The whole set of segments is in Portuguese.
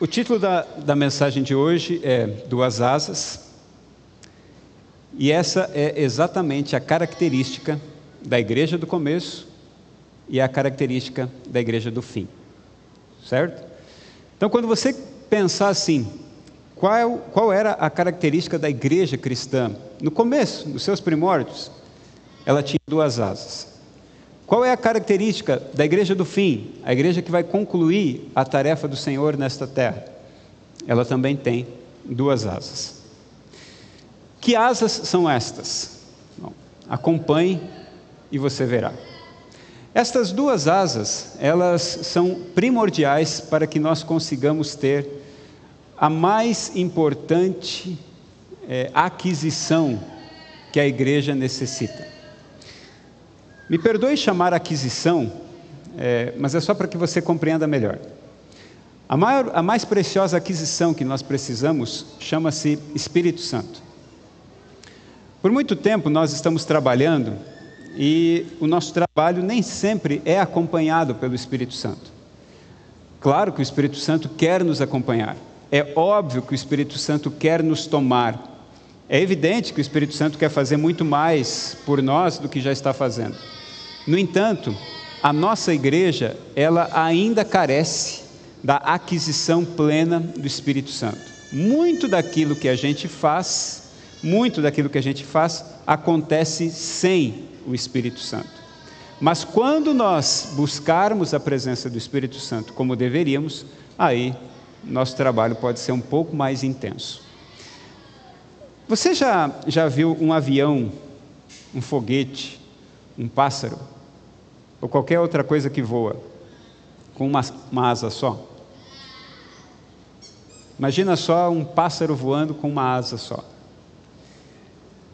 O título da, da mensagem de hoje é Duas Asas, e essa é exatamente a característica da igreja do começo e a característica da igreja do fim, certo? Então, quando você pensar assim, qual, qual era a característica da igreja cristã no começo, nos seus primórdios? Ela tinha duas asas. Qual é a característica da igreja do fim, a igreja que vai concluir a tarefa do Senhor nesta terra? Ela também tem duas asas. Que asas são estas? Bom, acompanhe e você verá. Estas duas asas, elas são primordiais para que nós consigamos ter a mais importante é, aquisição que a igreja necessita. Me perdoe chamar aquisição, é, mas é só para que você compreenda melhor. A, maior, a mais preciosa aquisição que nós precisamos chama-se Espírito Santo. Por muito tempo nós estamos trabalhando e o nosso trabalho nem sempre é acompanhado pelo Espírito Santo. Claro que o Espírito Santo quer nos acompanhar, é óbvio que o Espírito Santo quer nos tomar, é evidente que o Espírito Santo quer fazer muito mais por nós do que já está fazendo. No entanto, a nossa igreja, ela ainda carece da aquisição plena do Espírito Santo. Muito daquilo que a gente faz, muito daquilo que a gente faz acontece sem o Espírito Santo. Mas quando nós buscarmos a presença do Espírito Santo como deveríamos, aí nosso trabalho pode ser um pouco mais intenso. Você já, já viu um avião, um foguete, um pássaro, ou qualquer outra coisa que voa, com uma, uma asa só? Imagina só um pássaro voando com uma asa só.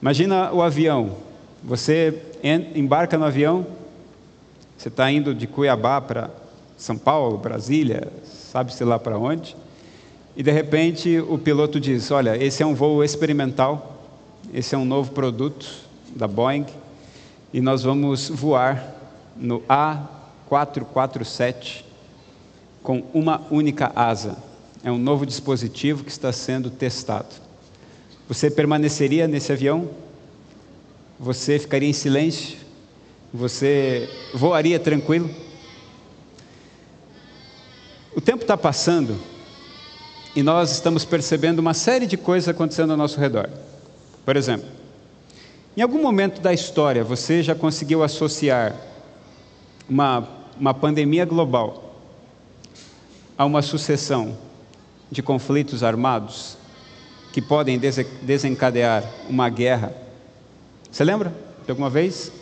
Imagina o avião. Você embarca no avião, você está indo de Cuiabá para São Paulo, Brasília, sabe-se lá para onde, e de repente o piloto diz: Olha, esse é um voo experimental, esse é um novo produto da Boeing, e nós vamos voar no A447 com uma única asa. É um novo dispositivo que está sendo testado. Você permaneceria nesse avião? Você ficaria em silêncio? Você voaria tranquilo? O tempo está passando e nós estamos percebendo uma série de coisas acontecendo ao nosso redor. Por exemplo, em algum momento da história você já conseguiu associar uma, uma pandemia global a uma sucessão de conflitos armados que podem desencadear uma guerra você lembra de alguma vez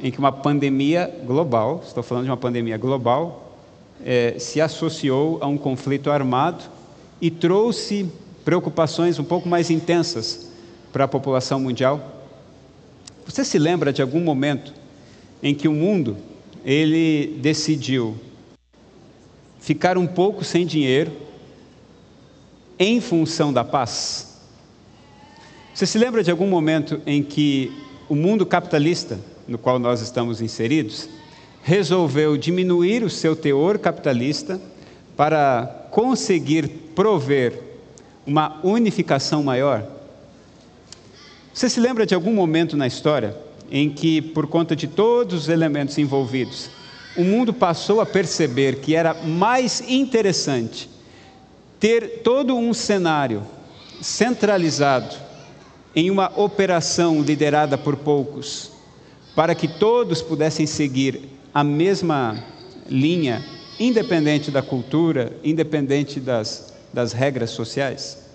em que uma pandemia global, estou falando de uma pandemia global, é, se associou a um conflito armado e trouxe preocupações um pouco mais intensas para a população mundial? Você se lembra de algum momento em que o mundo ele decidiu ficar um pouco sem dinheiro em função da paz? Você se lembra de algum momento em que o mundo capitalista, no qual nós estamos inseridos, resolveu diminuir o seu teor capitalista para conseguir prover uma unificação maior? Você se lembra de algum momento na história em que, por conta de todos os elementos envolvidos, o mundo passou a perceber que era mais interessante ter todo um cenário centralizado em uma operação liderada por poucos, para que todos pudessem seguir a mesma linha, independente da cultura, independente das, das regras sociais?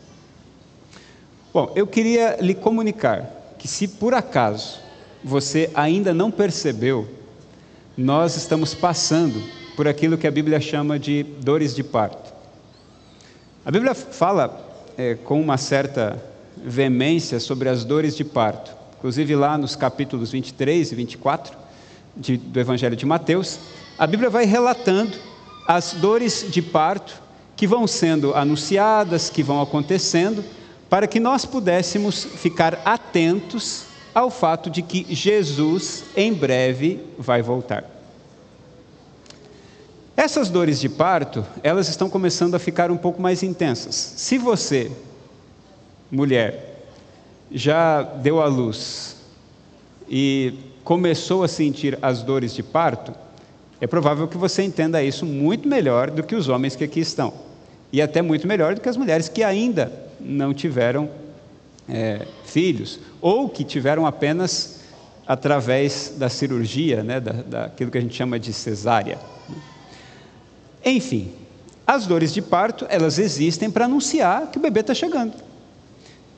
Bom, eu queria lhe comunicar que, se por acaso você ainda não percebeu, nós estamos passando por aquilo que a Bíblia chama de dores de parto. A Bíblia fala é, com uma certa veemência sobre as dores de parto. Inclusive, lá nos capítulos 23 e 24 de, do Evangelho de Mateus, a Bíblia vai relatando as dores de parto que vão sendo anunciadas, que vão acontecendo, para que nós pudéssemos ficar atentos ao fato de que Jesus em breve vai voltar. Essas dores de parto, elas estão começando a ficar um pouco mais intensas. Se você, mulher, já deu à luz e começou a sentir as dores de parto, é provável que você entenda isso muito melhor do que os homens que aqui estão. E até muito melhor do que as mulheres que ainda não tiveram é, filhos, ou que tiveram apenas através da cirurgia, né, da, daquilo que a gente chama de cesárea. Enfim, as dores de parto, elas existem para anunciar que o bebê está chegando.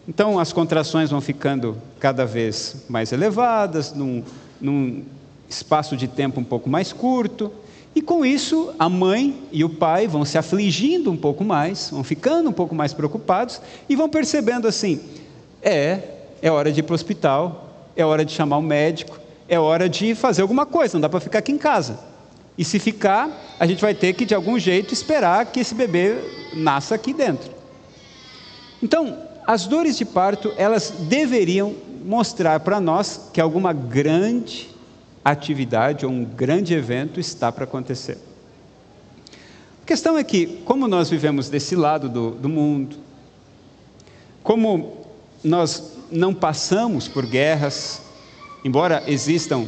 Então, as contrações vão ficando cada vez mais elevadas, num, num espaço de tempo um pouco mais curto, e com isso, a mãe e o pai vão se afligindo um pouco mais, vão ficando um pouco mais preocupados e vão percebendo assim: é, é hora de ir para o hospital, é hora de chamar o médico, é hora de fazer alguma coisa, não dá para ficar aqui em casa. E se ficar, a gente vai ter que, de algum jeito, esperar que esse bebê nasça aqui dentro. Então, as dores de parto, elas deveriam mostrar para nós que alguma grande atividade ou um grande evento está para acontecer. A questão é que, como nós vivemos desse lado do, do mundo, como nós não passamos por guerras, embora existam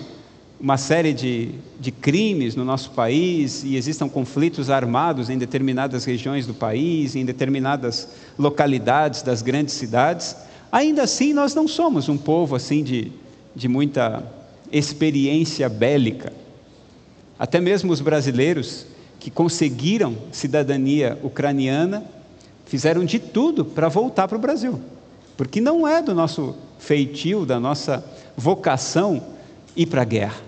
uma série de, de crimes no nosso país e existam conflitos armados em determinadas regiões do país, em determinadas localidades das grandes cidades, ainda assim nós não somos um povo assim de, de muita experiência bélica. Até mesmo os brasileiros que conseguiram cidadania ucraniana fizeram de tudo para voltar para o Brasil, porque não é do nosso feitio, da nossa vocação ir para a guerra.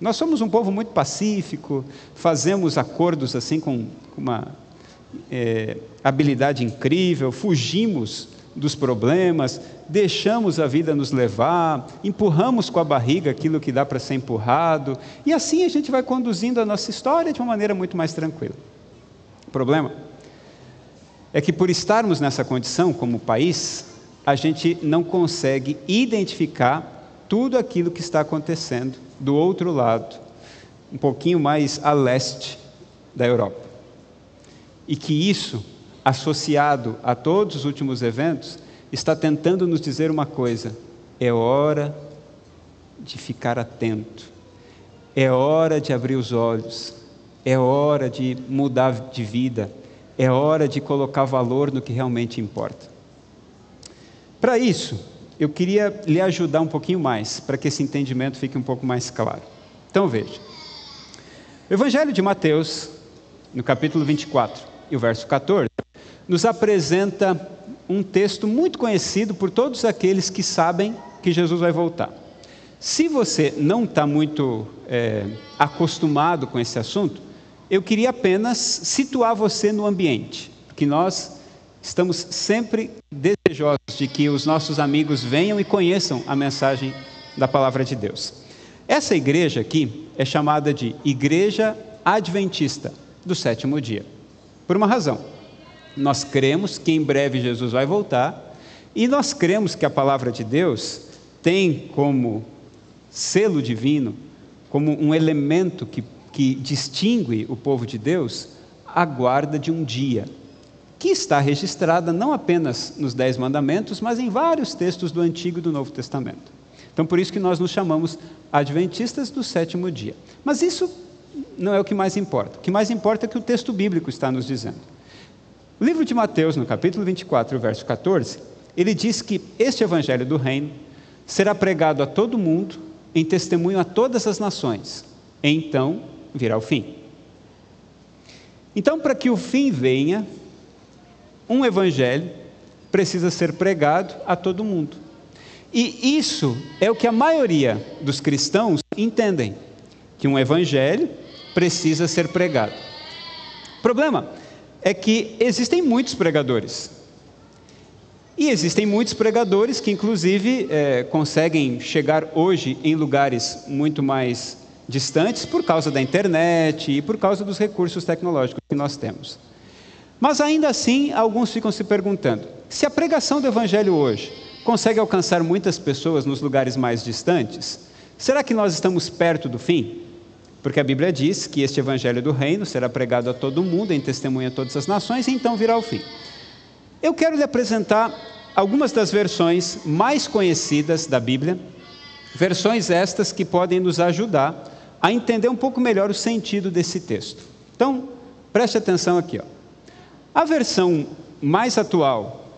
Nós somos um povo muito pacífico, fazemos acordos assim com uma é, habilidade incrível, fugimos dos problemas, deixamos a vida nos levar, empurramos com a barriga aquilo que dá para ser empurrado, e assim a gente vai conduzindo a nossa história de uma maneira muito mais tranquila. O problema é que, por estarmos nessa condição como país, a gente não consegue identificar tudo aquilo que está acontecendo do outro lado, um pouquinho mais a leste da Europa. E que isso, associado a todos os últimos eventos, está tentando nos dizer uma coisa: é hora de ficar atento, é hora de abrir os olhos, é hora de mudar de vida, é hora de colocar valor no que realmente importa. Para isso, eu queria lhe ajudar um pouquinho mais, para que esse entendimento fique um pouco mais claro. Então veja. O Evangelho de Mateus, no capítulo 24 e o verso 14, nos apresenta um texto muito conhecido por todos aqueles que sabem que Jesus vai voltar. Se você não está muito é, acostumado com esse assunto, eu queria apenas situar você no ambiente, que nós Estamos sempre desejosos de que os nossos amigos venham e conheçam a mensagem da palavra de Deus. Essa igreja aqui é chamada de Igreja Adventista do sétimo dia, por uma razão. Nós cremos que em breve Jesus vai voltar e nós cremos que a palavra de Deus tem como selo divino, como um elemento que, que distingue o povo de Deus, a guarda de um dia, que está registrada não apenas nos Dez Mandamentos, mas em vários textos do Antigo e do Novo Testamento. Então, por isso que nós nos chamamos Adventistas do sétimo dia. Mas isso não é o que mais importa. O que mais importa é o que o texto bíblico está nos dizendo. O livro de Mateus, no capítulo 24, verso 14, ele diz que este evangelho do reino será pregado a todo mundo em testemunho a todas as nações. Então virá o fim. Então, para que o fim venha, um evangelho precisa ser pregado a todo mundo. E isso é o que a maioria dos cristãos entendem, que um evangelho precisa ser pregado. Problema é que existem muitos pregadores. E existem muitos pregadores que, inclusive, é, conseguem chegar hoje em lugares muito mais distantes por causa da internet e por causa dos recursos tecnológicos que nós temos. Mas ainda assim, alguns ficam se perguntando: se a pregação do Evangelho hoje consegue alcançar muitas pessoas nos lugares mais distantes, será que nós estamos perto do fim? Porque a Bíblia diz que este evangelho do reino será pregado a todo mundo, em testemunha a todas as nações, e então virá o fim. Eu quero lhe apresentar algumas das versões mais conhecidas da Bíblia, versões estas que podem nos ajudar a entender um pouco melhor o sentido desse texto. Então, preste atenção aqui. Ó. A versão mais atual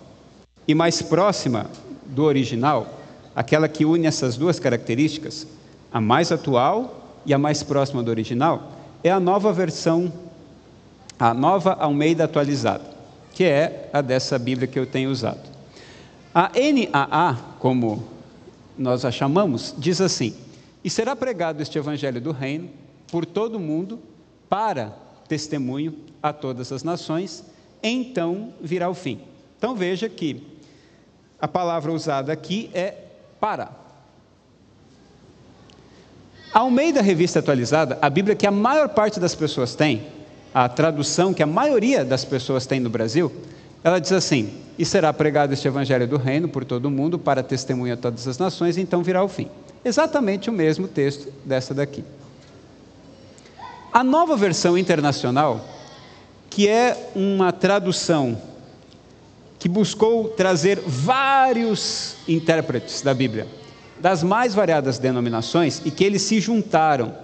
e mais próxima do original, aquela que une essas duas características, a mais atual e a mais próxima do original, é a nova versão, a nova Almeida atualizada, que é a dessa Bíblia que eu tenho usado. A NAA, como nós a chamamos, diz assim: E será pregado este evangelho do reino por todo o mundo para testemunho a todas as nações, então virá o fim. Então veja que a palavra usada aqui é para. Ao meio da revista atualizada, a Bíblia que a maior parte das pessoas tem, a tradução que a maioria das pessoas tem no Brasil, ela diz assim: E será pregado este evangelho do reino por todo o mundo para testemunha a todas as nações, então virá o fim. Exatamente o mesmo texto dessa daqui. A nova versão internacional, que é uma tradução que buscou trazer vários intérpretes da Bíblia, das mais variadas denominações, e que eles se juntaram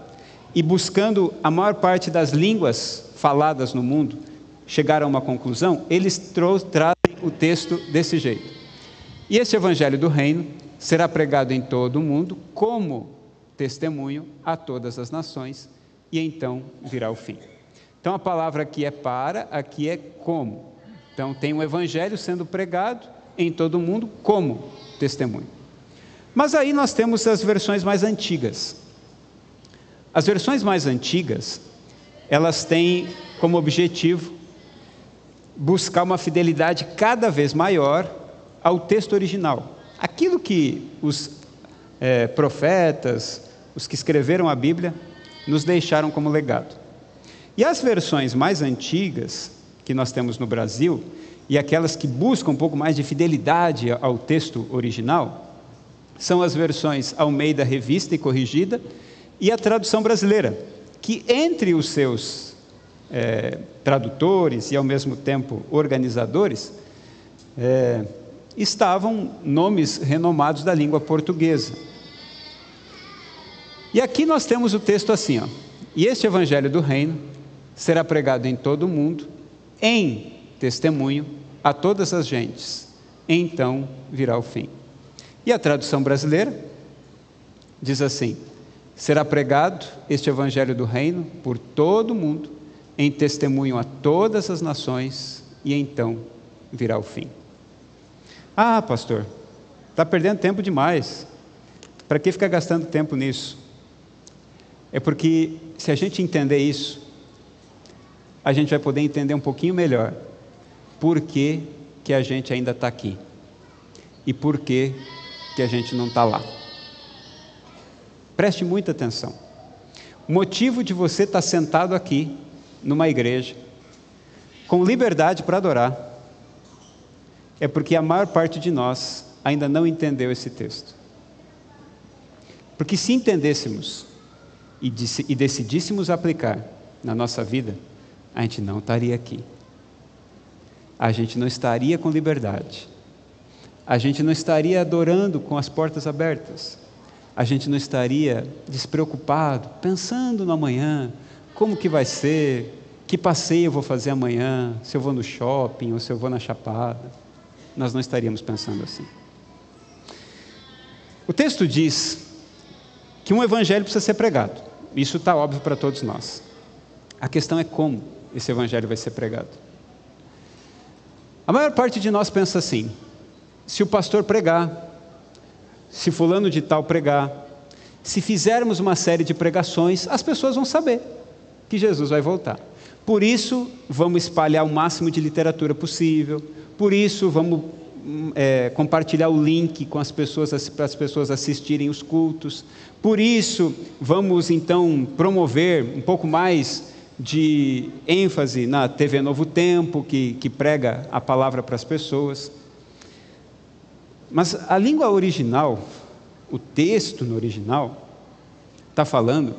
e buscando a maior parte das línguas faladas no mundo, chegaram a uma conclusão, eles trazem o texto desse jeito. E esse evangelho do reino será pregado em todo o mundo como testemunho a todas as nações, e então virá o fim. Então a palavra aqui é para, aqui é como. Então tem um evangelho sendo pregado em todo o mundo como testemunho. Mas aí nós temos as versões mais antigas. As versões mais antigas, elas têm como objetivo buscar uma fidelidade cada vez maior ao texto original. Aquilo que os é, profetas, os que escreveram a Bíblia, nos deixaram como legado. E as versões mais antigas que nós temos no Brasil, e aquelas que buscam um pouco mais de fidelidade ao texto original, são as versões Almeida Revista e Corrigida e a tradução brasileira, que entre os seus é, tradutores e ao mesmo tempo organizadores é, estavam nomes renomados da língua portuguesa. E aqui nós temos o texto assim, ó. E este evangelho do reino será pregado em todo o mundo, em testemunho a todas as gentes. Então virá o fim. E a tradução brasileira diz assim: será pregado este evangelho do reino por todo o mundo, em testemunho a todas as nações, e então virá o fim. Ah, pastor, está perdendo tempo demais. Para que ficar gastando tempo nisso? É porque se a gente entender isso, a gente vai poder entender um pouquinho melhor por que, que a gente ainda está aqui e por que, que a gente não está lá. Preste muita atenção. O motivo de você estar tá sentado aqui, numa igreja, com liberdade para adorar, é porque a maior parte de nós ainda não entendeu esse texto. Porque se entendêssemos e, e decidíssemos aplicar na nossa vida, a gente não estaria aqui. A gente não estaria com liberdade. A gente não estaria adorando com as portas abertas. A gente não estaria despreocupado, pensando no amanhã, como que vai ser, que passeio eu vou fazer amanhã, se eu vou no shopping ou se eu vou na chapada. Nós não estaríamos pensando assim. O texto diz que um evangelho precisa ser pregado. Isso está óbvio para todos nós. A questão é como esse evangelho vai ser pregado. A maior parte de nós pensa assim: se o pastor pregar, se fulano de tal pregar, se fizermos uma série de pregações, as pessoas vão saber que Jesus vai voltar. Por isso, vamos espalhar o máximo de literatura possível, por isso, vamos é, compartilhar o link com as pessoas para as pessoas assistirem os cultos. Por isso, vamos então promover um pouco mais de ênfase na TV Novo Tempo, que, que prega a palavra para as pessoas. Mas a língua original, o texto no original, está falando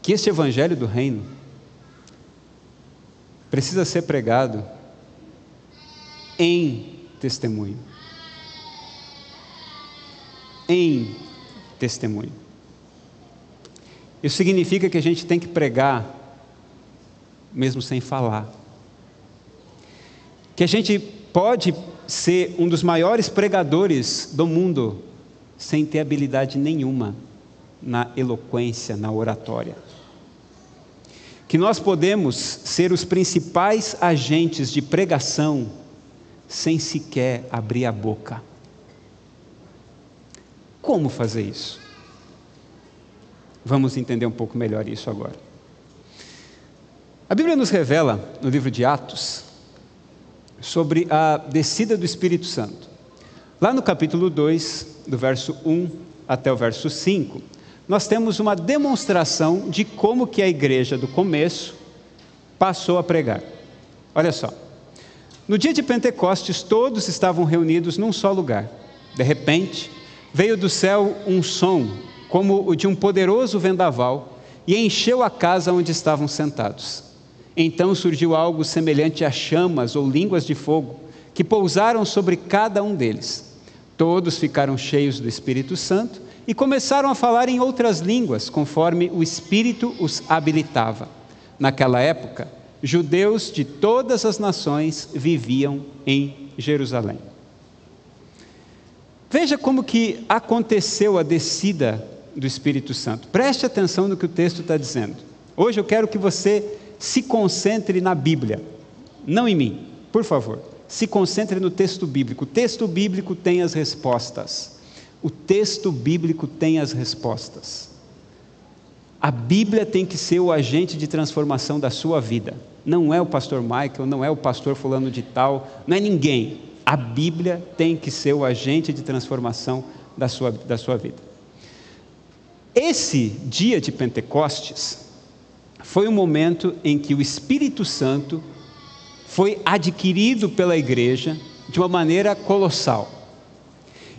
que este evangelho do reino precisa ser pregado em testemunho. Em testemunho. Isso significa que a gente tem que pregar mesmo sem falar. Que a gente pode ser um dos maiores pregadores do mundo sem ter habilidade nenhuma na eloquência, na oratória. Que nós podemos ser os principais agentes de pregação sem sequer abrir a boca. Como fazer isso? Vamos entender um pouco melhor isso agora. A Bíblia nos revela, no livro de Atos, sobre a descida do Espírito Santo. Lá no capítulo 2, do verso 1 até o verso 5, nós temos uma demonstração de como que a igreja do começo passou a pregar. Olha só. No dia de Pentecostes, todos estavam reunidos num só lugar. De repente, veio do céu um som como o de um poderoso vendaval, e encheu a casa onde estavam sentados. Então surgiu algo semelhante a chamas ou línguas de fogo, que pousaram sobre cada um deles. Todos ficaram cheios do Espírito Santo e começaram a falar em outras línguas, conforme o Espírito os habilitava. Naquela época, judeus de todas as nações viviam em Jerusalém. Veja como que aconteceu a descida do Espírito Santo. Preste atenção no que o texto está dizendo. Hoje eu quero que você se concentre na Bíblia, não em mim, por favor. Se concentre no texto bíblico. O texto bíblico tem as respostas. O texto bíblico tem as respostas. A Bíblia tem que ser o agente de transformação da sua vida. Não é o pastor Michael, não é o pastor fulano de tal, não é ninguém. A Bíblia tem que ser o agente de transformação da sua, da sua vida. Esse dia de Pentecostes foi o momento em que o Espírito Santo foi adquirido pela igreja de uma maneira colossal.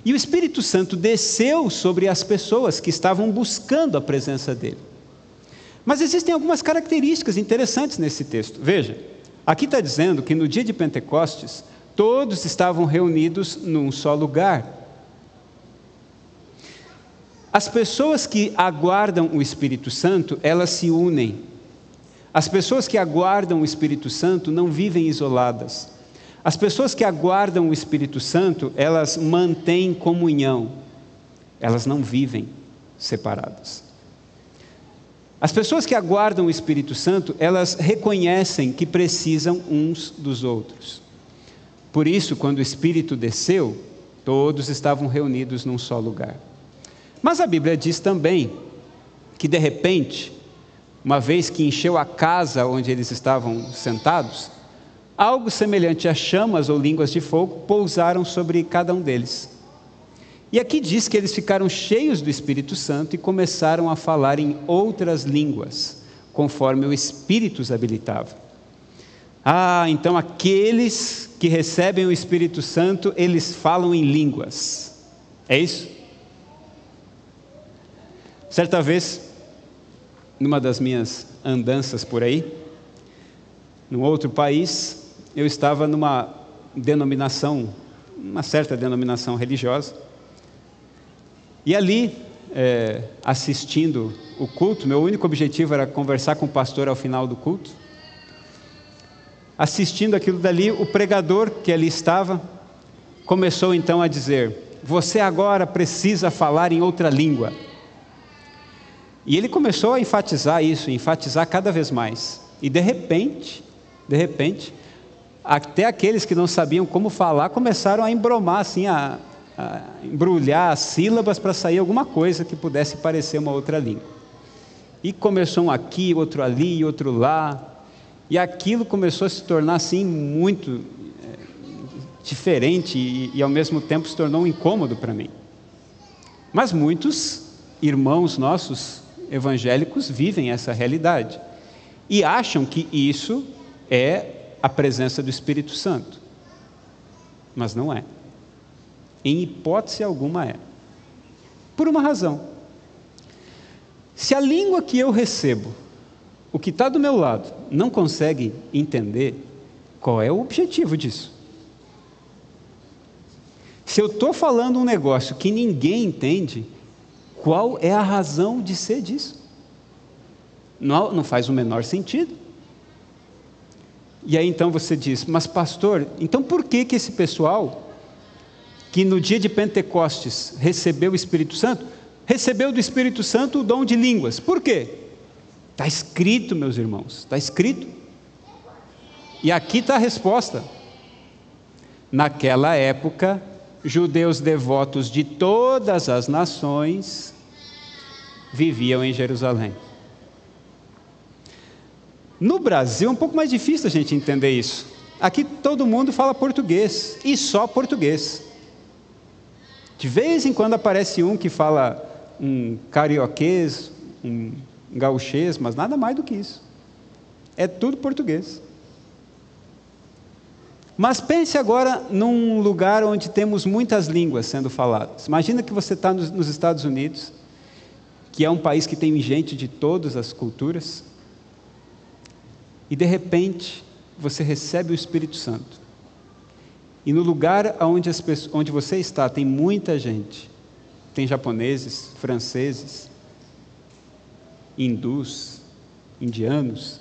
E o Espírito Santo desceu sobre as pessoas que estavam buscando a presença dele. Mas existem algumas características interessantes nesse texto. Veja, aqui está dizendo que no dia de Pentecostes, todos estavam reunidos num só lugar. As pessoas que aguardam o Espírito Santo, elas se unem. As pessoas que aguardam o Espírito Santo não vivem isoladas. As pessoas que aguardam o Espírito Santo, elas mantêm comunhão. Elas não vivem separadas. As pessoas que aguardam o Espírito Santo, elas reconhecem que precisam uns dos outros. Por isso, quando o Espírito desceu, todos estavam reunidos num só lugar. Mas a Bíblia diz também que, de repente, uma vez que encheu a casa onde eles estavam sentados, algo semelhante a chamas ou línguas de fogo pousaram sobre cada um deles. E aqui diz que eles ficaram cheios do Espírito Santo e começaram a falar em outras línguas, conforme o Espírito os habilitava. Ah, então aqueles que recebem o Espírito Santo, eles falam em línguas. É isso? Certa vez, numa das minhas andanças por aí, num outro país, eu estava numa denominação, uma certa denominação religiosa, e ali, é, assistindo o culto, meu único objetivo era conversar com o pastor ao final do culto. Assistindo aquilo dali, o pregador que ali estava começou então a dizer: Você agora precisa falar em outra língua. E ele começou a enfatizar isso, enfatizar cada vez mais. E de repente, de repente, até aqueles que não sabiam como falar começaram a embromar, assim, a, a embrulhar as sílabas para sair alguma coisa que pudesse parecer uma outra língua. E começou um aqui, outro ali, outro lá. E aquilo começou a se tornar assim muito é, diferente e, e ao mesmo tempo se tornou um incômodo para mim. Mas muitos irmãos nossos evangélicos vivem essa realidade e acham que isso é a presença do Espírito Santo. Mas não é. Em hipótese alguma é. Por uma razão. Se a língua que eu recebo, o que está do meu lado, não consegue entender, qual é o objetivo disso? Se eu estou falando um negócio que ninguém entende, qual é a razão de ser disso? Não, não faz o menor sentido. E aí então você diz, mas pastor, então por que, que esse pessoal, que no dia de Pentecostes recebeu o Espírito Santo, recebeu do Espírito Santo o dom de línguas? Por quê? Está escrito, meus irmãos, está escrito. E aqui está a resposta. Naquela época, judeus devotos de todas as nações viviam em Jerusalém. No Brasil é um pouco mais difícil a gente entender isso. Aqui todo mundo fala português e só português. De vez em quando aparece um que fala um carioquês, um gauchês, mas nada mais do que isso. É tudo português. Mas pense agora num lugar onde temos muitas línguas sendo faladas. Imagina que você está nos Estados Unidos, que é um país que tem gente de todas as culturas, e de repente você recebe o Espírito Santo. E no lugar onde, as pessoas, onde você está tem muita gente. Tem japoneses, franceses, hindus, indianos.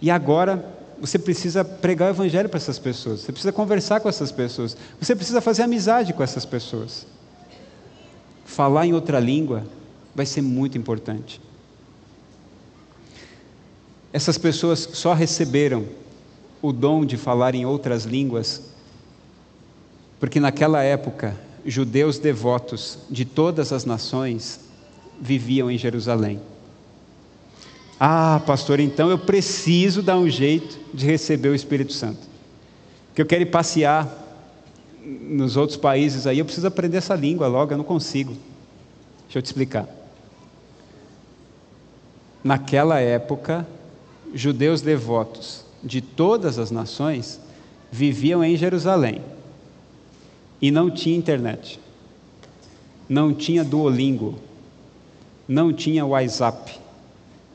E agora você precisa pregar o evangelho para essas pessoas, você precisa conversar com essas pessoas, você precisa fazer amizade com essas pessoas. Falar em outra língua vai ser muito importante. Essas pessoas só receberam o dom de falar em outras línguas porque naquela época judeus devotos de todas as nações viviam em Jerusalém. Ah, pastor, então eu preciso dar um jeito de receber o Espírito Santo. Que eu quero ir passear nos outros países aí, eu preciso aprender essa língua logo, eu não consigo. Deixa eu te explicar. Naquela época, judeus devotos de todas as nações viviam em Jerusalém e não tinha internet, não tinha Duolingo, não tinha WhatsApp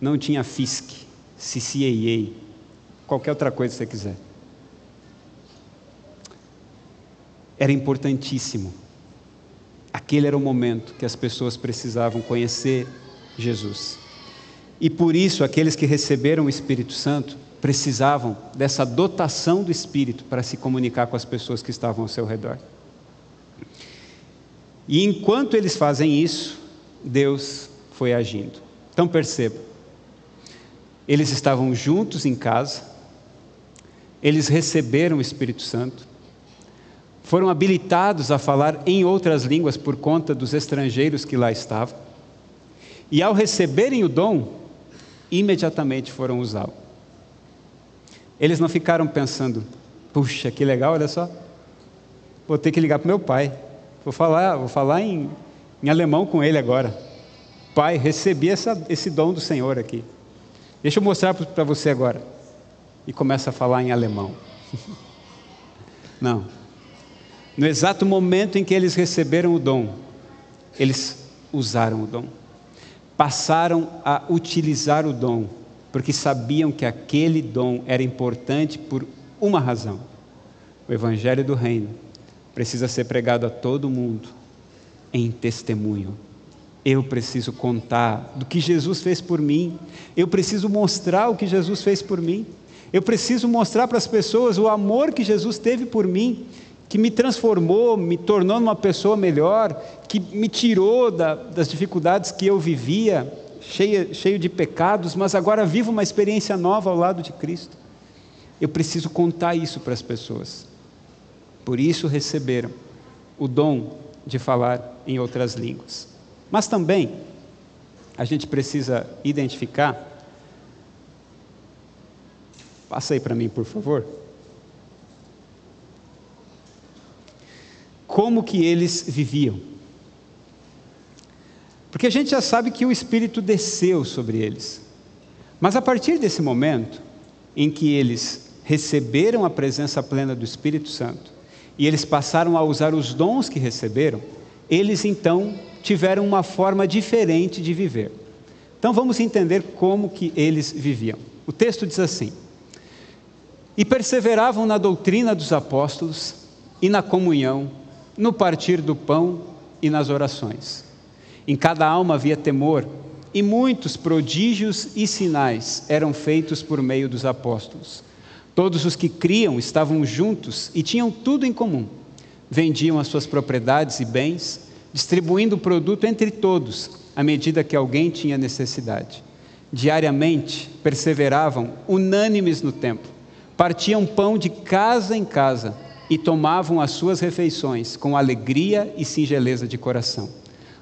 não tinha FISC, CCAA, qualquer outra coisa que você quiser. Era importantíssimo. Aquele era o momento que as pessoas precisavam conhecer Jesus. E por isso, aqueles que receberam o Espírito Santo precisavam dessa dotação do Espírito para se comunicar com as pessoas que estavam ao seu redor. E enquanto eles fazem isso, Deus foi agindo. Então perceba, eles estavam juntos em casa, eles receberam o Espírito Santo, foram habilitados a falar em outras línguas por conta dos estrangeiros que lá estavam, e ao receberem o dom, imediatamente foram usá-lo. Eles não ficaram pensando, puxa, que legal, olha só, vou ter que ligar para meu pai, vou falar, vou falar em, em alemão com ele agora. Pai, recebi essa, esse dom do Senhor aqui. Deixa eu mostrar para você agora. E começa a falar em alemão. Não. No exato momento em que eles receberam o dom, eles usaram o dom. Passaram a utilizar o dom, porque sabiam que aquele dom era importante por uma razão. O Evangelho do Reino precisa ser pregado a todo mundo em testemunho eu preciso contar do que Jesus fez por mim. Eu preciso mostrar o que Jesus fez por mim. Eu preciso mostrar para as pessoas o amor que Jesus teve por mim, que me transformou, me tornou uma pessoa melhor, que me tirou da, das dificuldades que eu vivia, cheio, cheio de pecados, mas agora vivo uma experiência nova ao lado de Cristo. Eu preciso contar isso para as pessoas. Por isso receberam o dom de falar em outras línguas. Mas também a gente precisa identificar. Passa aí para mim, por favor. Como que eles viviam? Porque a gente já sabe que o Espírito desceu sobre eles. Mas a partir desse momento em que eles receberam a presença plena do Espírito Santo e eles passaram a usar os dons que receberam, eles então tiveram uma forma diferente de viver. Então vamos entender como que eles viviam. O texto diz assim: E perseveravam na doutrina dos apóstolos e na comunhão, no partir do pão e nas orações. Em cada alma havia temor, e muitos prodígios e sinais eram feitos por meio dos apóstolos. Todos os que criam estavam juntos e tinham tudo em comum. Vendiam as suas propriedades e bens, distribuindo o produto entre todos, à medida que alguém tinha necessidade. Diariamente perseveravam unânimes no templo, partiam pão de casa em casa e tomavam as suas refeições com alegria e singeleza de coração,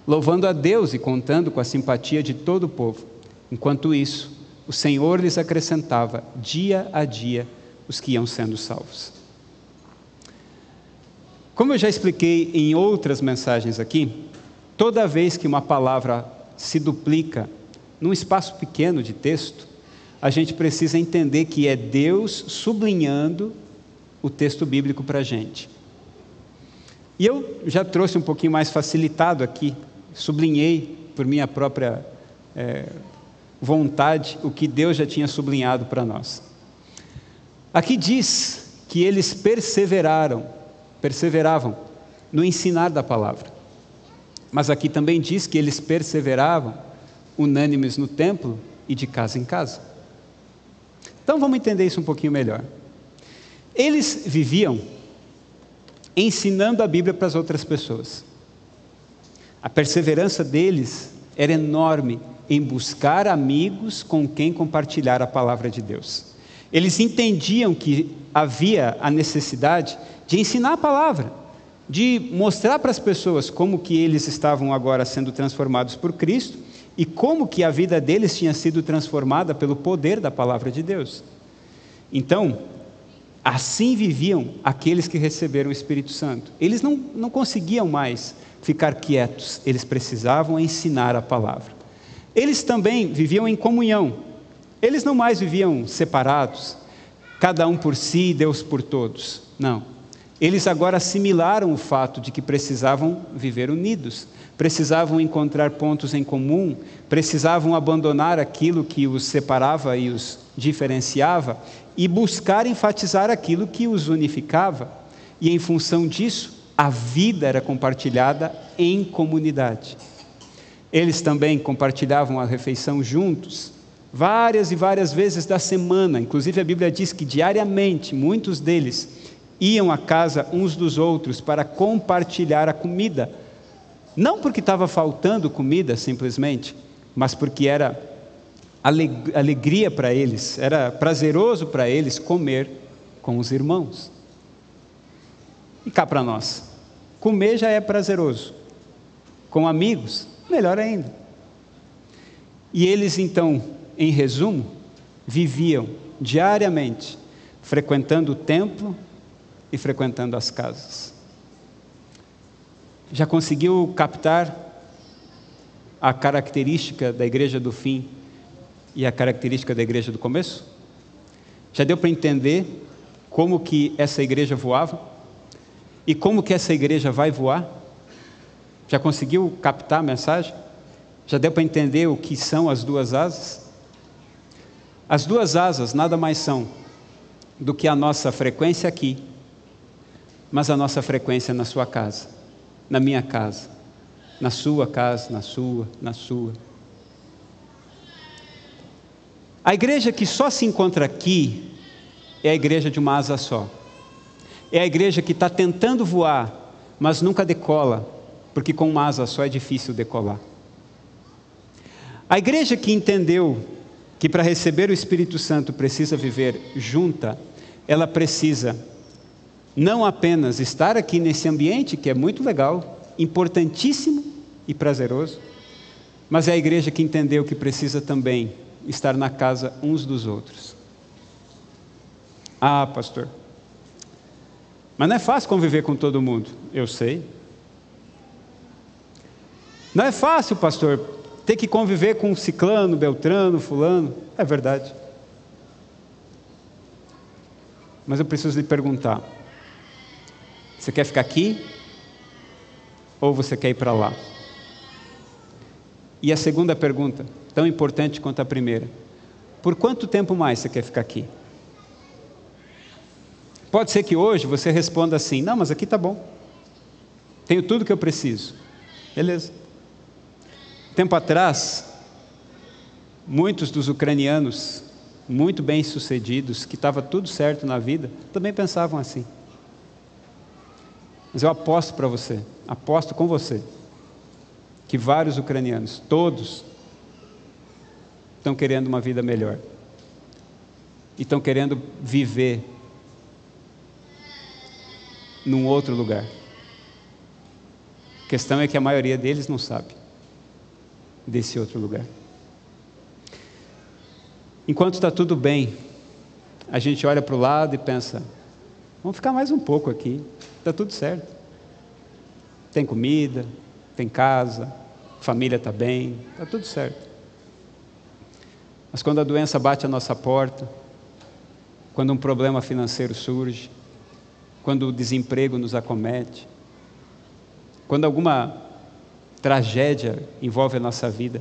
louvando a Deus e contando com a simpatia de todo o povo. Enquanto isso, o Senhor lhes acrescentava dia a dia os que iam sendo salvos. Como eu já expliquei em outras mensagens aqui, toda vez que uma palavra se duplica num espaço pequeno de texto, a gente precisa entender que é Deus sublinhando o texto bíblico para a gente. E eu já trouxe um pouquinho mais facilitado aqui, sublinhei por minha própria é, vontade o que Deus já tinha sublinhado para nós. Aqui diz que eles perseveraram, perseveravam no ensinar da palavra. Mas aqui também diz que eles perseveravam unânimes no templo e de casa em casa. Então vamos entender isso um pouquinho melhor. Eles viviam ensinando a Bíblia para as outras pessoas. A perseverança deles era enorme em buscar amigos com quem compartilhar a palavra de Deus. Eles entendiam que havia a necessidade de ensinar a palavra, de mostrar para as pessoas como que eles estavam agora sendo transformados por Cristo e como que a vida deles tinha sido transformada pelo poder da palavra de Deus. Então, Assim viviam aqueles que receberam o Espírito Santo. Eles não, não conseguiam mais ficar quietos, eles precisavam ensinar a palavra. Eles também viviam em comunhão. Eles não mais viviam separados, cada um por si, Deus por todos. Não. Eles agora assimilaram o fato de que precisavam viver unidos, precisavam encontrar pontos em comum, precisavam abandonar aquilo que os separava e os diferenciava e buscar enfatizar aquilo que os unificava. E em função disso, a vida era compartilhada em comunidade. Eles também compartilhavam a refeição juntos, várias e várias vezes da semana. Inclusive, a Bíblia diz que diariamente muitos deles iam à casa uns dos outros para compartilhar a comida. Não porque estava faltando comida simplesmente, mas porque era alegria para eles, era prazeroso para eles comer com os irmãos. E cá para nós, comer já é prazeroso, com amigos, melhor ainda. E eles então, em resumo, viviam diariamente frequentando o templo e frequentando as casas. Já conseguiu captar a característica da igreja do fim e a característica da igreja do começo? Já deu para entender como que essa igreja voava? E como que essa igreja vai voar? Já conseguiu captar a mensagem? Já deu para entender o que são as duas asas? As duas asas nada mais são do que a nossa frequência aqui, mas a nossa frequência na sua casa, na minha casa, na sua casa, na sua, na sua. A igreja que só se encontra aqui é a igreja de uma asa só. É a igreja que está tentando voar, mas nunca decola, porque com uma asa só é difícil decolar. A igreja que entendeu que para receber o Espírito Santo precisa viver junta, ela precisa não apenas estar aqui nesse ambiente, que é muito legal, importantíssimo e prazeroso, mas é a igreja que entendeu que precisa também estar na casa uns dos outros. Ah, pastor, mas não é fácil conviver com todo mundo. Eu sei. Não é fácil, pastor, ter que conviver com ciclano, beltrano, fulano. É verdade. Mas eu preciso lhe perguntar: você quer ficar aqui? Ou você quer ir para lá? E a segunda pergunta, tão importante quanto a primeira: por quanto tempo mais você quer ficar aqui? Pode ser que hoje você responda assim: não, mas aqui está bom, tenho tudo que eu preciso. Beleza. Tempo atrás, muitos dos ucranianos, muito bem-sucedidos, que estava tudo certo na vida, também pensavam assim. Mas eu aposto para você, aposto com você, que vários ucranianos, todos, estão querendo uma vida melhor. E estão querendo viver num outro lugar. A questão é que a maioria deles não sabe desse outro lugar. Enquanto está tudo bem, a gente olha para o lado e pensa: vamos ficar mais um pouco aqui, está tudo certo. Tem comida, tem casa, família está bem, está tudo certo. Mas quando a doença bate a nossa porta, quando um problema financeiro surge, quando o desemprego nos acomete, quando alguma tragédia envolve a nossa vida,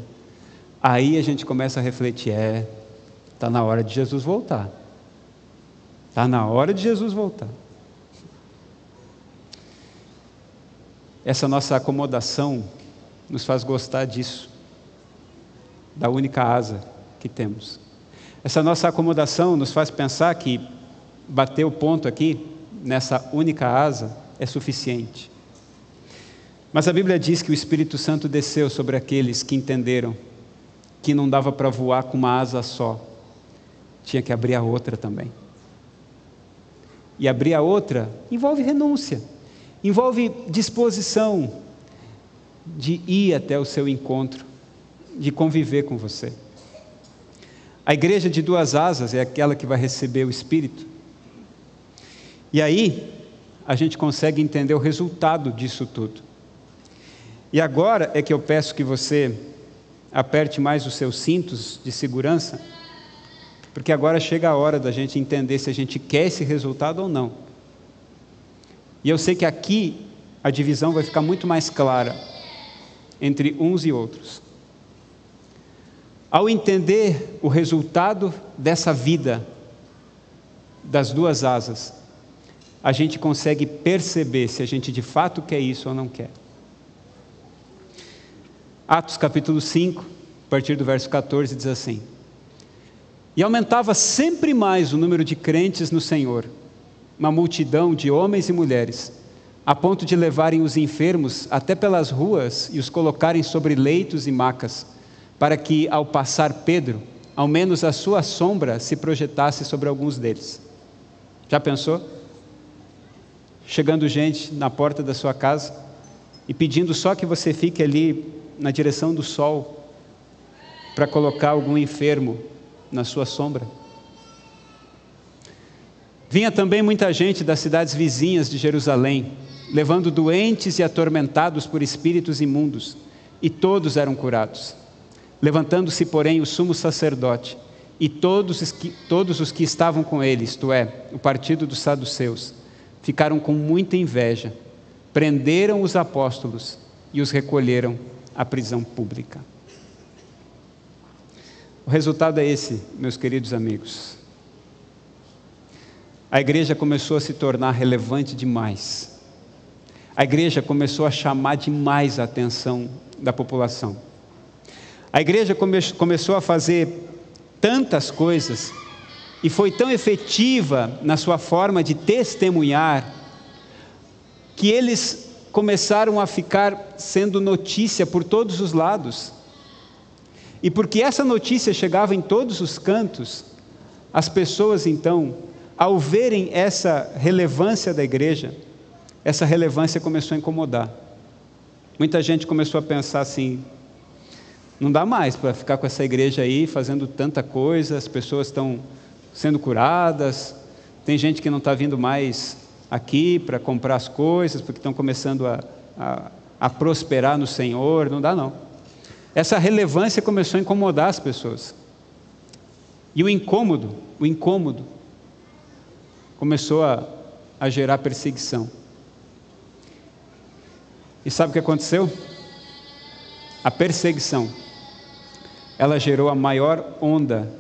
aí a gente começa a refletir: é, está na hora de Jesus voltar. Está na hora de Jesus voltar. Essa nossa acomodação nos faz gostar disso, da única asa que temos. Essa nossa acomodação nos faz pensar que bater o ponto aqui, nessa única asa, é suficiente. Mas a Bíblia diz que o Espírito Santo desceu sobre aqueles que entenderam que não dava para voar com uma asa só, tinha que abrir a outra também. E abrir a outra envolve renúncia, envolve disposição de ir até o seu encontro, de conviver com você. A igreja de duas asas é aquela que vai receber o Espírito. E aí, a gente consegue entender o resultado disso tudo. E agora é que eu peço que você aperte mais os seus cintos de segurança, porque agora chega a hora da gente entender se a gente quer esse resultado ou não. E eu sei que aqui a divisão vai ficar muito mais clara entre uns e outros. Ao entender o resultado dessa vida das duas asas, a gente consegue perceber se a gente de fato quer isso ou não quer. Atos capítulo 5, a partir do verso 14, diz assim: E aumentava sempre mais o número de crentes no Senhor, uma multidão de homens e mulheres, a ponto de levarem os enfermos até pelas ruas e os colocarem sobre leitos e macas, para que, ao passar Pedro, ao menos a sua sombra se projetasse sobre alguns deles. Já pensou? Chegando gente na porta da sua casa e pedindo só que você fique ali na direção do sol para colocar algum enfermo na sua sombra. Vinha também muita gente das cidades vizinhas de Jerusalém, levando doentes e atormentados por espíritos imundos, e todos eram curados. Levantando-se, porém, o sumo sacerdote e todos os, que, todos os que estavam com ele, isto é, o partido dos saduceus, ficaram com muita inveja, prenderam os apóstolos e os recolheram à prisão pública. O resultado é esse, meus queridos amigos. A igreja começou a se tornar relevante demais. A igreja começou a chamar demais a atenção da população. A igreja come começou a fazer tantas coisas e foi tão efetiva na sua forma de testemunhar que eles começaram a ficar sendo notícia por todos os lados. E porque essa notícia chegava em todos os cantos, as pessoas então, ao verem essa relevância da igreja, essa relevância começou a incomodar. Muita gente começou a pensar assim: não dá mais para ficar com essa igreja aí fazendo tanta coisa, as pessoas estão sendo curadas, tem gente que não está vindo mais aqui para comprar as coisas, porque estão começando a, a, a prosperar no Senhor, não dá não. Essa relevância começou a incomodar as pessoas. E o incômodo, o incômodo, começou a, a gerar perseguição. E sabe o que aconteceu? A perseguição ela gerou a maior onda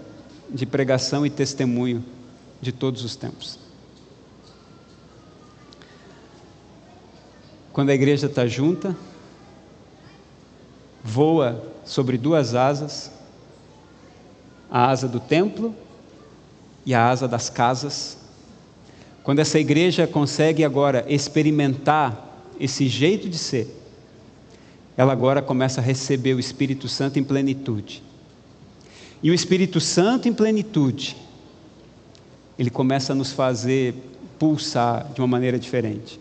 de pregação e testemunho de todos os tempos. Quando a igreja está junta, voa sobre duas asas, a asa do templo e a asa das casas. Quando essa igreja consegue agora experimentar esse jeito de ser, ela agora começa a receber o Espírito Santo em plenitude. E o Espírito Santo em plenitude, ele começa a nos fazer pulsar de uma maneira diferente.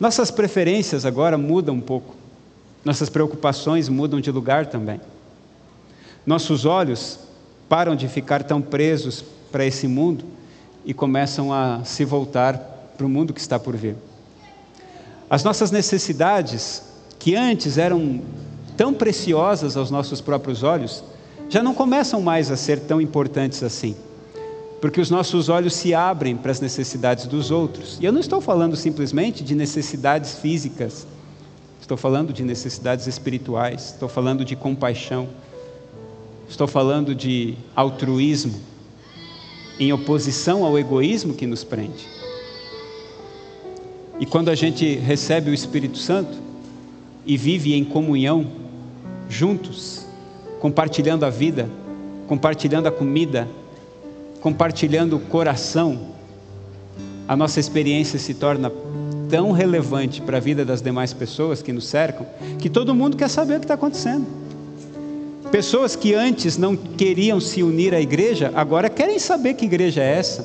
Nossas preferências agora mudam um pouco. Nossas preocupações mudam de lugar também. Nossos olhos param de ficar tão presos para esse mundo e começam a se voltar para o mundo que está por vir. As nossas necessidades, que antes eram tão preciosas aos nossos próprios olhos, já não começam mais a ser tão importantes assim porque os nossos olhos se abrem para as necessidades dos outros. E eu não estou falando simplesmente de necessidades físicas, estou falando de necessidades espirituais, estou falando de compaixão, estou falando de altruísmo, em oposição ao egoísmo que nos prende. E quando a gente recebe o Espírito Santo e vive em comunhão, juntos, compartilhando a vida, compartilhando a comida, compartilhando o coração, a nossa experiência se torna tão relevante para a vida das demais pessoas que nos cercam, que todo mundo quer saber o que está acontecendo. Pessoas que antes não queriam se unir à igreja, agora querem saber que igreja é essa.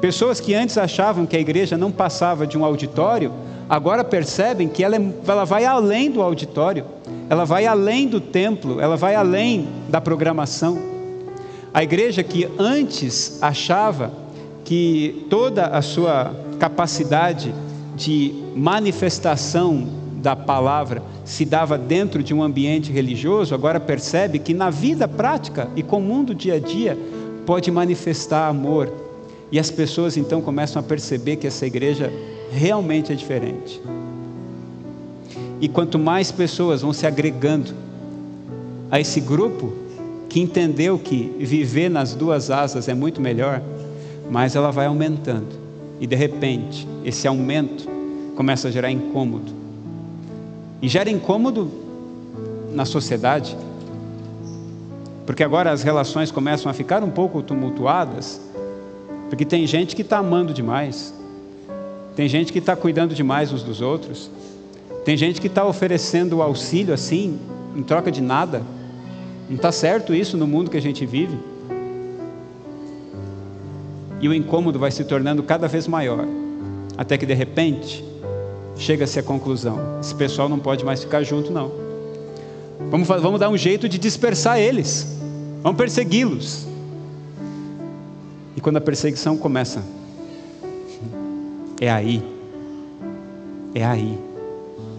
Pessoas que antes achavam que a igreja não passava de um auditório, agora percebem que ela, é, ela vai além do auditório, ela vai além do templo, ela vai além da programação. A igreja que antes achava que toda a sua capacidade de manifestação da palavra se dava dentro de um ambiente religioso, agora percebe que na vida prática e comum do dia a dia pode manifestar amor. E as pessoas então começam a perceber que essa igreja realmente é diferente. E quanto mais pessoas vão se agregando a esse grupo, que entendeu que viver nas duas asas é muito melhor, mas ela vai aumentando. E de repente, esse aumento começa a gerar incômodo. E gera incômodo na sociedade, porque agora as relações começam a ficar um pouco tumultuadas, porque tem gente que está amando demais, tem gente que está cuidando demais uns dos outros, tem gente que está oferecendo auxílio assim, em troca de nada. Não está certo isso no mundo que a gente vive? E o incômodo vai se tornando cada vez maior, até que de repente chega-se à conclusão: esse pessoal não pode mais ficar junto, não. Vamos, vamos dar um jeito de dispersar eles, vamos persegui-los. E quando a perseguição começa, é aí, é aí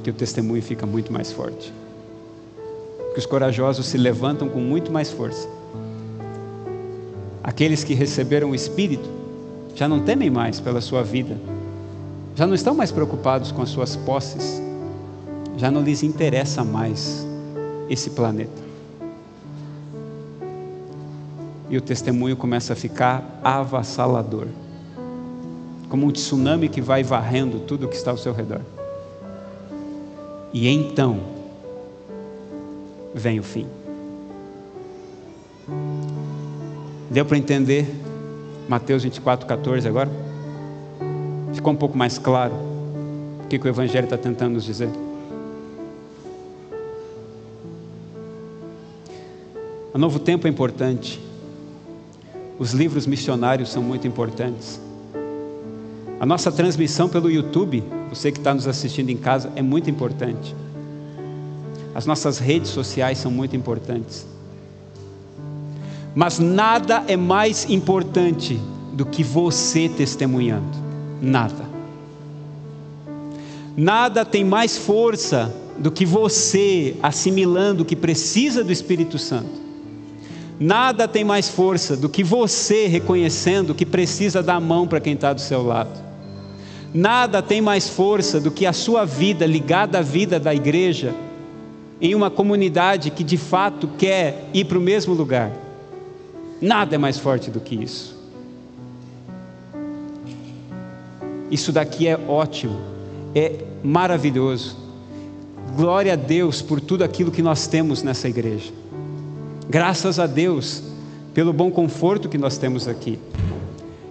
que o testemunho fica muito mais forte que os corajosos se levantam com muito mais força. Aqueles que receberam o Espírito já não temem mais pela sua vida, já não estão mais preocupados com as suas posses, já não lhes interessa mais esse planeta. E o testemunho começa a ficar avassalador como um tsunami que vai varrendo tudo que está ao seu redor. E então, vem o fim. Deu para entender Mateus 24, 14 agora? Ficou um pouco mais claro o que, que o Evangelho está tentando nos dizer? O novo tempo é importante. Os livros missionários são muito importantes. A nossa transmissão pelo YouTube, você que está nos assistindo em casa, é muito importante. As nossas redes sociais são muito importantes. Mas nada é mais importante do que você testemunhando. Nada. Nada tem mais força do que você assimilando que precisa do Espírito Santo. Nada tem mais força do que você reconhecendo que precisa dar a mão para quem está do seu lado. Nada tem mais força do que a sua vida ligada à vida da igreja em uma comunidade que de fato quer ir para o mesmo lugar. Nada é mais forte do que isso. Isso daqui é ótimo, é maravilhoso. Glória a Deus por tudo aquilo que nós temos nessa igreja. Graças a Deus pelo bom conforto que nós temos aqui.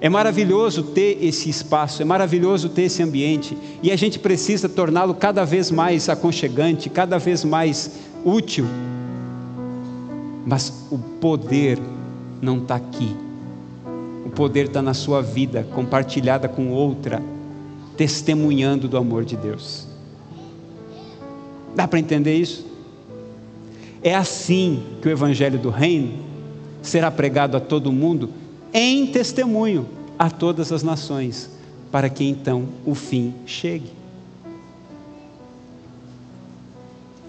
É maravilhoso ter esse espaço, é maravilhoso ter esse ambiente, e a gente precisa torná-lo cada vez mais aconchegante, cada vez mais útil. Mas o poder não está aqui, o poder está na sua vida, compartilhada com outra, testemunhando do amor de Deus. Dá para entender isso? É assim que o Evangelho do Reino será pregado a todo mundo em testemunho a todas as nações, para que então o fim chegue.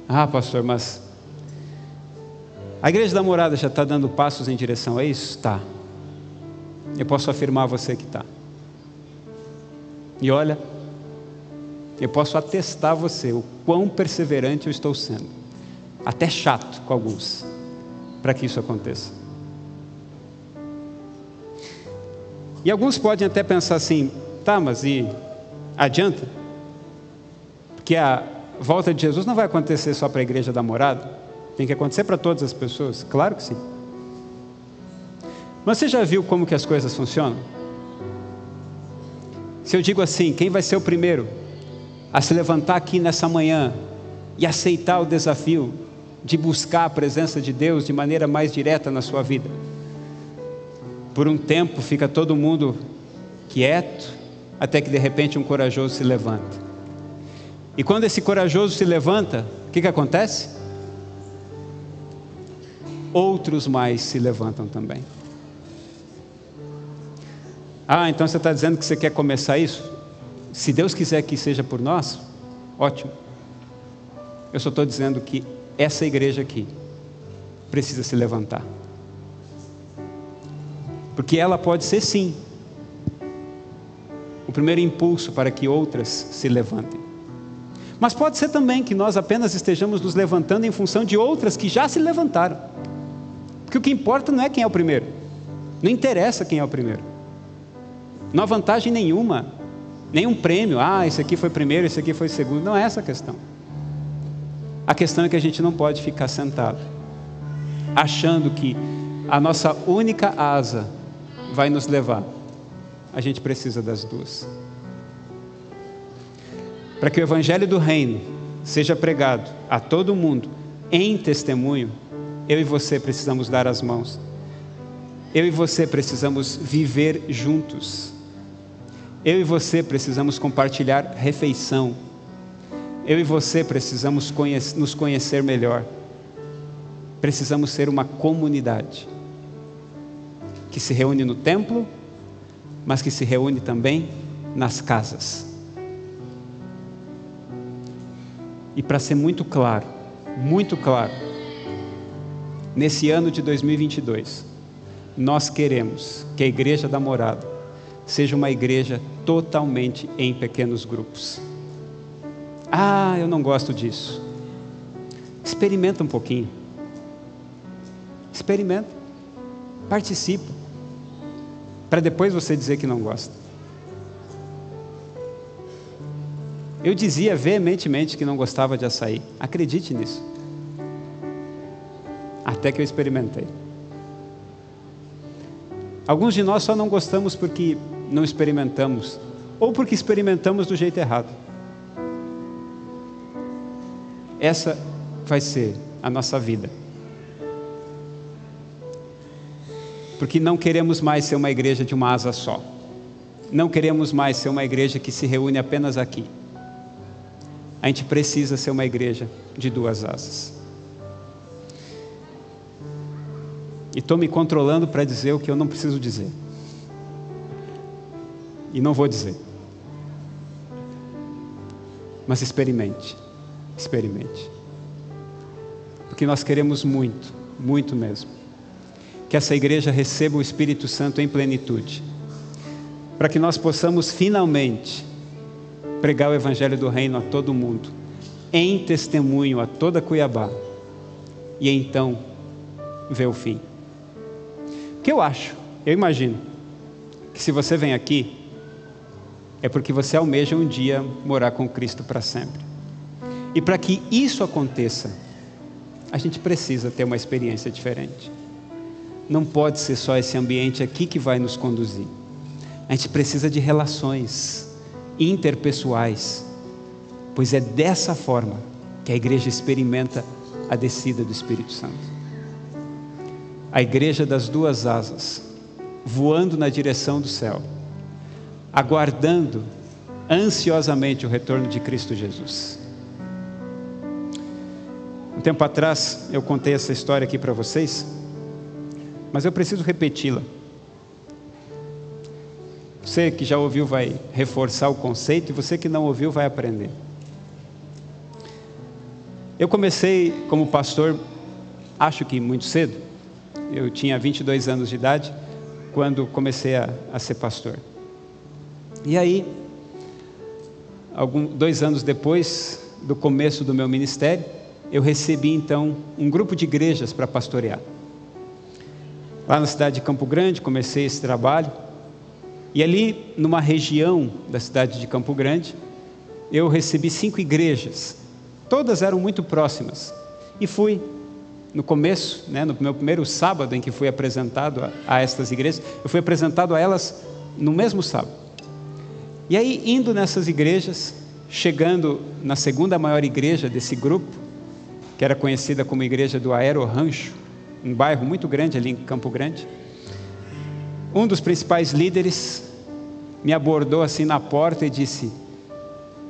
Ah, pastor, mas a igreja da morada já está dando passos em direção a isso? Está. Eu posso afirmar a você que está. E olha, eu posso atestar a você o quão perseverante eu estou sendo, até chato com alguns, para que isso aconteça. E alguns podem até pensar assim: tá, mas e adianta? Porque a volta de Jesus não vai acontecer só para a igreja da morada, tem que acontecer para todas as pessoas? Claro que sim. Mas você já viu como que as coisas funcionam? Se eu digo assim, quem vai ser o primeiro a se levantar aqui nessa manhã e aceitar o desafio de buscar a presença de Deus de maneira mais direta na sua vida? Por um tempo fica todo mundo quieto, até que de repente um corajoso se levanta. E quando esse corajoso se levanta, o que, que acontece? Outros mais se levantam também. Ah, então você está dizendo que você quer começar isso? Se Deus quiser que seja por nós, ótimo. Eu só estou dizendo que essa igreja aqui precisa se levantar. Porque ela pode ser sim o primeiro impulso para que outras se levantem. Mas pode ser também que nós apenas estejamos nos levantando em função de outras que já se levantaram. Porque o que importa não é quem é o primeiro. Não interessa quem é o primeiro. Não há vantagem nenhuma, nenhum prêmio. Ah, esse aqui foi primeiro, esse aqui foi segundo. Não é essa a questão. A questão é que a gente não pode ficar sentado, achando que a nossa única asa vai nos levar. A gente precisa das duas. Para que o Evangelho do Reino seja pregado a todo mundo em testemunho, eu e você precisamos dar as mãos. Eu e você precisamos viver juntos. Eu e você precisamos compartilhar refeição. Eu e você precisamos nos conhecer melhor. Precisamos ser uma comunidade que se reúne no templo, mas que se reúne também nas casas. E para ser muito claro, muito claro, nesse ano de 2022, nós queremos que a igreja da morada seja uma igreja totalmente em pequenos grupos. Ah, eu não gosto disso. Experimenta um pouquinho. Experimenta. Participa para depois você dizer que não gosta. Eu dizia veementemente que não gostava de açaí. Acredite nisso. Até que eu experimentei. Alguns de nós só não gostamos porque não experimentamos, ou porque experimentamos do jeito errado. Essa vai ser a nossa vida. porque não queremos mais ser uma igreja de uma asa só. Não queremos mais ser uma igreja que se reúne apenas aqui. A gente precisa ser uma igreja de duas asas. E estou me controlando para dizer o que eu não preciso dizer. E não vou dizer. Mas experimente. Experimente. Porque nós queremos muito, muito mesmo que essa igreja receba o Espírito Santo em plenitude, para que nós possamos finalmente pregar o Evangelho do Reino a todo mundo, em testemunho a toda Cuiabá, e então ver o fim. O que eu acho, eu imagino, que se você vem aqui, é porque você almeja um dia morar com Cristo para sempre. E para que isso aconteça, a gente precisa ter uma experiência diferente. Não pode ser só esse ambiente aqui que vai nos conduzir. A gente precisa de relações interpessoais, pois é dessa forma que a igreja experimenta a descida do Espírito Santo. A igreja das duas asas, voando na direção do céu, aguardando ansiosamente o retorno de Cristo Jesus. Um tempo atrás eu contei essa história aqui para vocês, mas eu preciso repeti-la. Você que já ouviu vai reforçar o conceito e você que não ouviu vai aprender. Eu comecei como pastor, acho que muito cedo. Eu tinha 22 anos de idade quando comecei a, a ser pastor. E aí, algum, dois anos depois do começo do meu ministério, eu recebi então um grupo de igrejas para pastorear. Lá na cidade de Campo Grande, comecei esse trabalho. E ali, numa região da cidade de Campo Grande, eu recebi cinco igrejas. Todas eram muito próximas. E fui, no começo, né, no meu primeiro sábado em que fui apresentado a, a estas igrejas, eu fui apresentado a elas no mesmo sábado. E aí, indo nessas igrejas, chegando na segunda maior igreja desse grupo, que era conhecida como Igreja do Aero Rancho, um bairro muito grande ali em Campo Grande. Um dos principais líderes me abordou assim na porta e disse: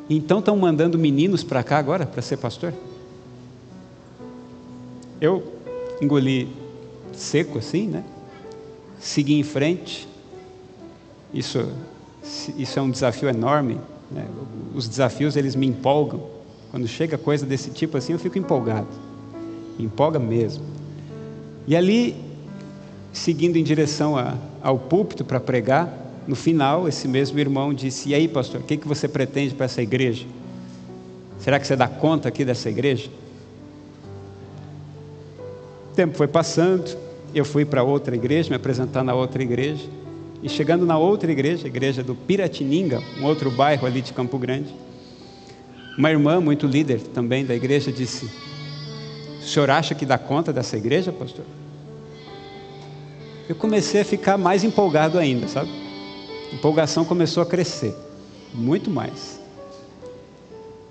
Então estão mandando meninos para cá agora para ser pastor? Eu engoli seco assim, né? Segui em frente. Isso, isso é um desafio enorme. Né? Os desafios eles me empolgam. Quando chega coisa desse tipo assim, eu fico empolgado. empolga mesmo. E ali, seguindo em direção a, ao púlpito para pregar, no final, esse mesmo irmão disse: E aí, pastor, o que, que você pretende para essa igreja? Será que você dá conta aqui dessa igreja? O tempo foi passando, eu fui para outra igreja, me apresentar na outra igreja. E chegando na outra igreja, a igreja do Piratininga, um outro bairro ali de Campo Grande, uma irmã muito líder também da igreja disse: o senhor acha que dá conta dessa igreja, pastor? Eu comecei a ficar mais empolgado ainda, sabe? A empolgação começou a crescer, muito mais.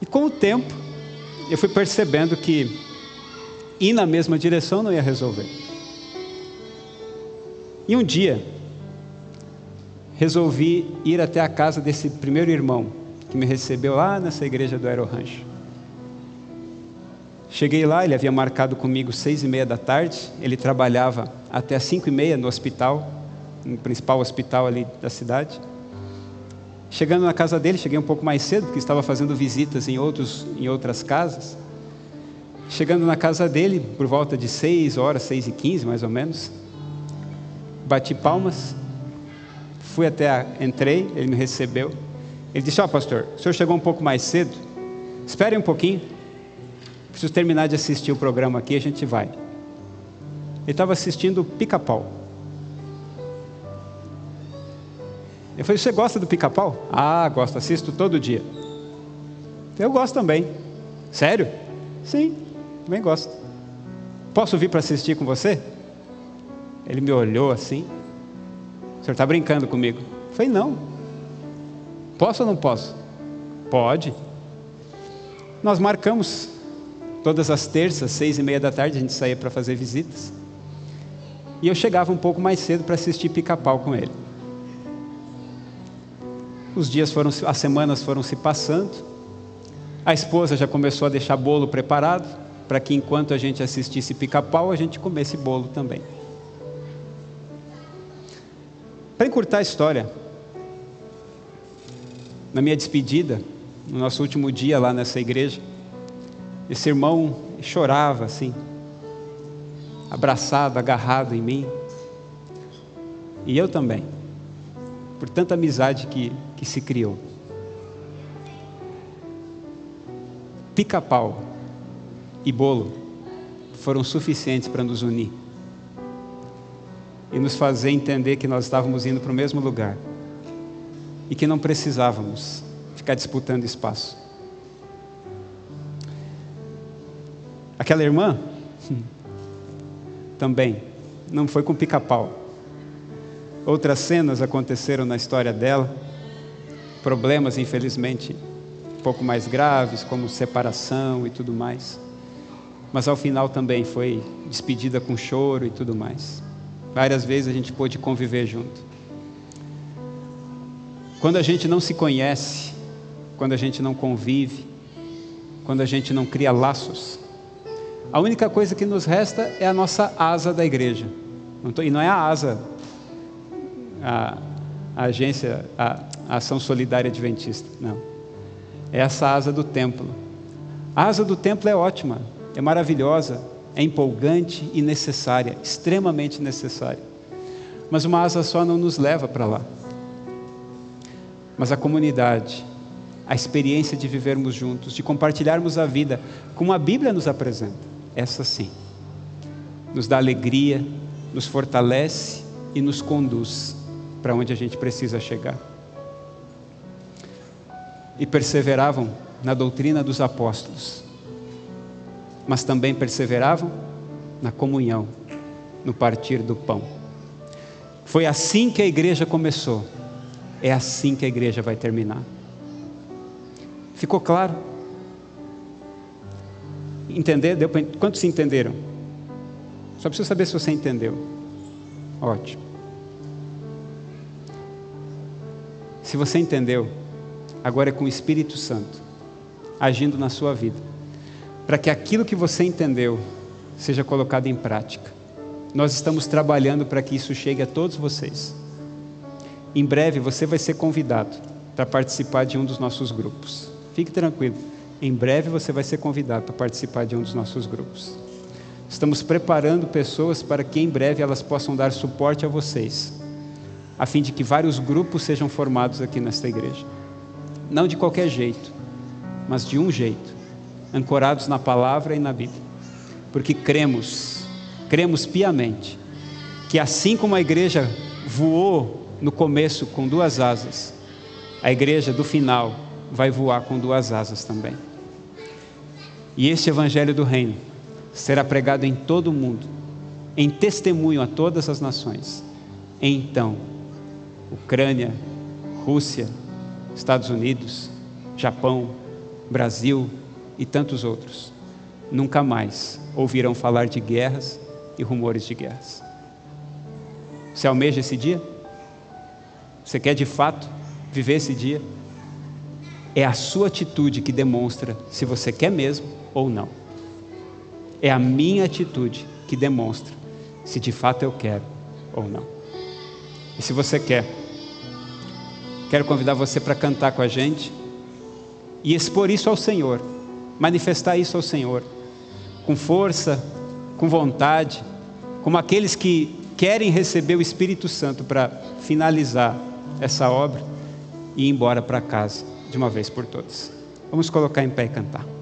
E com o tempo, eu fui percebendo que ir na mesma direção não ia resolver. E um dia, resolvi ir até a casa desse primeiro irmão que me recebeu lá nessa igreja do Aerorancho. Cheguei lá, ele havia marcado comigo seis e meia da tarde. Ele trabalhava até as cinco e meia no hospital, no principal hospital ali da cidade. Chegando na casa dele, cheguei um pouco mais cedo, porque estava fazendo visitas em, outros, em outras casas. Chegando na casa dele, por volta de seis horas, seis e quinze mais ou menos, bati palmas, fui até, a, entrei, ele me recebeu. Ele disse: Ó, oh, pastor, o senhor chegou um pouco mais cedo, espere um pouquinho, Preciso terminar de assistir o programa aqui, a gente vai. Ele estava assistindo Pica-Pau. Eu falei: Você gosta do Pica-Pau? Ah, gosto, assisto todo dia. Eu gosto também. Sério? Sim, também gosto. Posso vir para assistir com você? Ele me olhou assim. O senhor está brincando comigo? Eu falei: Não. Posso ou não posso? Pode. Nós marcamos Todas as terças, seis e meia da tarde, a gente saía para fazer visitas. E eu chegava um pouco mais cedo para assistir pica-pau com ele. Os dias foram, as semanas foram se passando. A esposa já começou a deixar bolo preparado para que enquanto a gente assistisse pica-pau, a gente comesse bolo também. Para encurtar a história, na minha despedida, no nosso último dia lá nessa igreja, esse irmão chorava assim, abraçado, agarrado em mim. E eu também, por tanta amizade que, que se criou. pica-pau e bolo foram suficientes para nos unir e nos fazer entender que nós estávamos indo para o mesmo lugar e que não precisávamos ficar disputando espaço. Aquela irmã também não foi com pica-pau. Outras cenas aconteceram na história dela, problemas, infelizmente, um pouco mais graves, como separação e tudo mais. Mas ao final também foi despedida com choro e tudo mais. Várias vezes a gente pôde conviver junto. Quando a gente não se conhece, quando a gente não convive, quando a gente não cria laços, a única coisa que nos resta é a nossa asa da igreja. e não é a asa, a, a agência, a, a ação solidária adventista, não. É essa asa do templo. A asa do templo é ótima, é maravilhosa, é empolgante e necessária, extremamente necessária. Mas uma asa só não nos leva para lá. Mas a comunidade, a experiência de vivermos juntos, de compartilharmos a vida, como a Bíblia nos apresenta, essa sim, nos dá alegria, nos fortalece e nos conduz para onde a gente precisa chegar. E perseveravam na doutrina dos apóstolos, mas também perseveravam na comunhão, no partir do pão. Foi assim que a igreja começou, é assim que a igreja vai terminar. Ficou claro? Entender? Deu pra... Quantos se entenderam? Só preciso saber se você entendeu. Ótimo. Se você entendeu, agora é com o Espírito Santo agindo na sua vida, para que aquilo que você entendeu seja colocado em prática. Nós estamos trabalhando para que isso chegue a todos vocês. Em breve você vai ser convidado para participar de um dos nossos grupos. Fique tranquilo. Em breve você vai ser convidado para participar de um dos nossos grupos. Estamos preparando pessoas para que em breve elas possam dar suporte a vocês, a fim de que vários grupos sejam formados aqui nesta igreja. Não de qualquer jeito, mas de um jeito, ancorados na palavra e na Bíblia. Porque cremos, cremos piamente, que assim como a igreja voou no começo com duas asas, a igreja do final vai voar com duas asas também. E este evangelho do reino será pregado em todo o mundo, em testemunho a todas as nações. Então, Ucrânia, Rússia, Estados Unidos, Japão, Brasil e tantos outros nunca mais ouvirão falar de guerras e rumores de guerras. Você almeja esse dia? Você quer de fato viver esse dia? É a sua atitude que demonstra se você quer mesmo ou não. É a minha atitude que demonstra se de fato eu quero ou não. E se você quer, quero convidar você para cantar com a gente e expor isso ao Senhor, manifestar isso ao Senhor, com força, com vontade, como aqueles que querem receber o Espírito Santo para finalizar essa obra e ir embora para casa de uma vez por todas. Vamos colocar em pé e cantar.